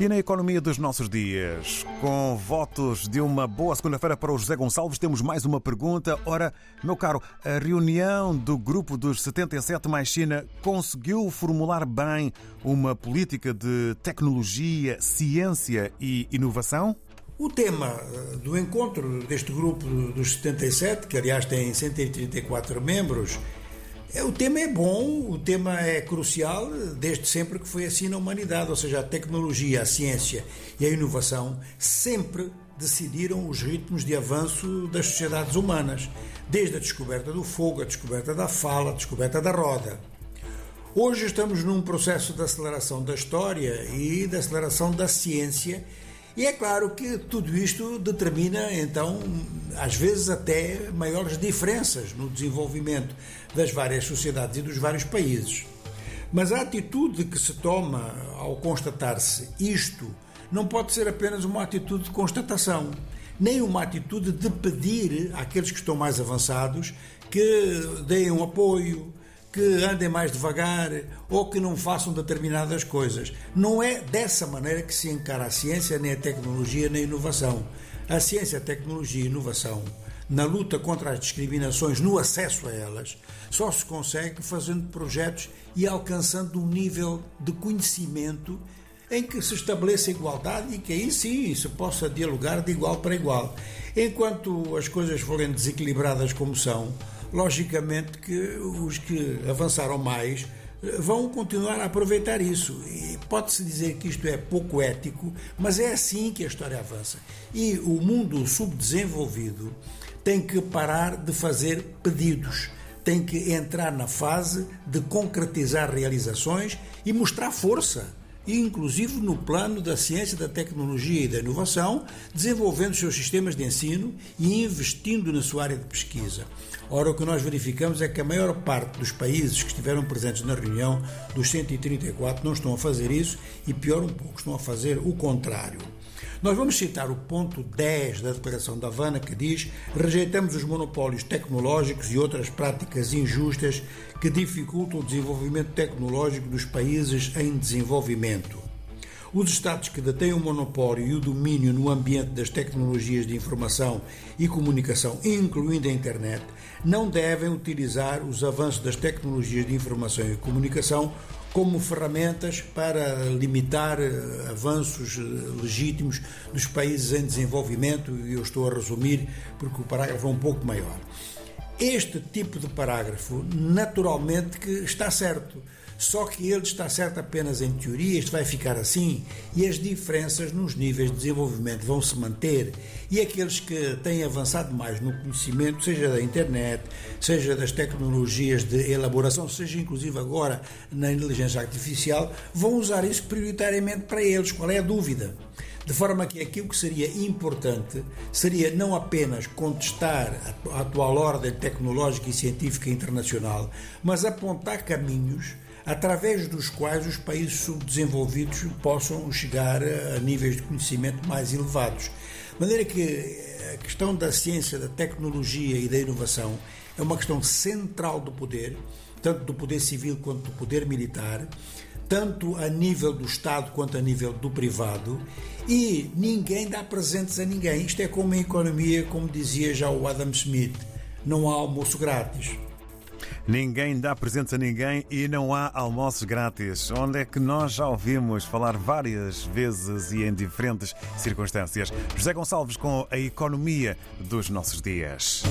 E na economia dos nossos dias, com votos de uma boa segunda-feira para o José Gonçalves, temos mais uma pergunta. Ora, meu caro, a reunião do grupo dos 77 mais China conseguiu formular bem uma política de tecnologia, ciência e inovação? O tema eh, do encontro deste grupo dos 77, que aliás tem 134 membros, o tema é bom, o tema é crucial, desde sempre que foi assim na humanidade, ou seja, a tecnologia, a ciência e a inovação sempre decidiram os ritmos de avanço das sociedades humanas, desde a descoberta do fogo, a descoberta da fala, a descoberta da roda. Hoje estamos num processo de aceleração da história e de aceleração da ciência e é claro que tudo isto determina, então, às vezes até maiores diferenças no desenvolvimento das várias sociedades e dos vários países. Mas a atitude que se toma ao constatar-se isto não pode ser apenas uma atitude de constatação, nem uma atitude de pedir àqueles que estão mais avançados que deem um apoio, que andem mais devagar ou que não façam determinadas coisas. Não é dessa maneira que se encara a ciência, nem a tecnologia, nem a inovação. A ciência, a tecnologia e a inovação, na luta contra as discriminações, no acesso a elas, só se consegue fazendo projetos e alcançando um nível de conhecimento em que se estabeleça igualdade e que aí sim se possa dialogar de igual para igual. Enquanto as coisas forem desequilibradas como são, logicamente que os que avançaram mais eh, vão continuar a aproveitar isso. E pode-se dizer que isto é pouco ético, mas é assim que a história avança. E o mundo subdesenvolvido tem que parar de fazer pedidos, tem que entrar na fase de concretizar realizações e mostrar força inclusive no plano da ciência, da tecnologia e da inovação, desenvolvendo seus sistemas de ensino e investindo na sua área de pesquisa. Ora, o que nós verificamos é que a maior parte dos países que estiveram presentes na reunião, dos 134, não estão a fazer isso e, pior um pouco, estão a fazer o contrário. Nós vamos citar o ponto 10 da Declaração da Havana, que diz: rejeitamos os monopólios tecnológicos e outras práticas injustas que dificultam o desenvolvimento tecnológico dos países em desenvolvimento. Os Estados que detêm o monopólio e o domínio no ambiente das tecnologias de informação e comunicação, incluindo a internet, não devem utilizar os avanços das tecnologias de informação e comunicação como ferramentas para limitar eh, avanços eh, legítimos dos países em desenvolvimento, e eu estou a resumir porque o parágrafo é um pouco maior. Este tipo de parágrafo, naturalmente, que está certo só que ele está certo apenas em teoria, isto vai ficar assim, e as diferenças nos níveis de desenvolvimento vão se manter, e aqueles que têm avançado mais no conhecimento, seja da internet, seja das tecnologias de elaboração, seja inclusive agora na inteligência artificial, vão usar isso prioritariamente para eles. Qual é a dúvida? De forma que aquilo que seria importante seria não apenas contestar a atual ordem tecnológica e científica internacional, mas apontar caminhos através dos quais os países subdesenvolvidos possam chegar a níveis de conhecimento mais elevados. De maneira que a questão da ciência, da tecnologia e da inovação é uma questão central do poder, tanto do poder civil quanto do poder militar, tanto a nível do Estado quanto a nível do privado, e ninguém dá presentes a ninguém. Isto é como a economia, como dizia já o Adam Smith: não há almoço grátis. Ninguém dá presentes a ninguém e não há almoços grátis. Onde é que nós já ouvimos falar várias vezes e em diferentes circunstâncias. José Gonçalves com a economia dos nossos dias.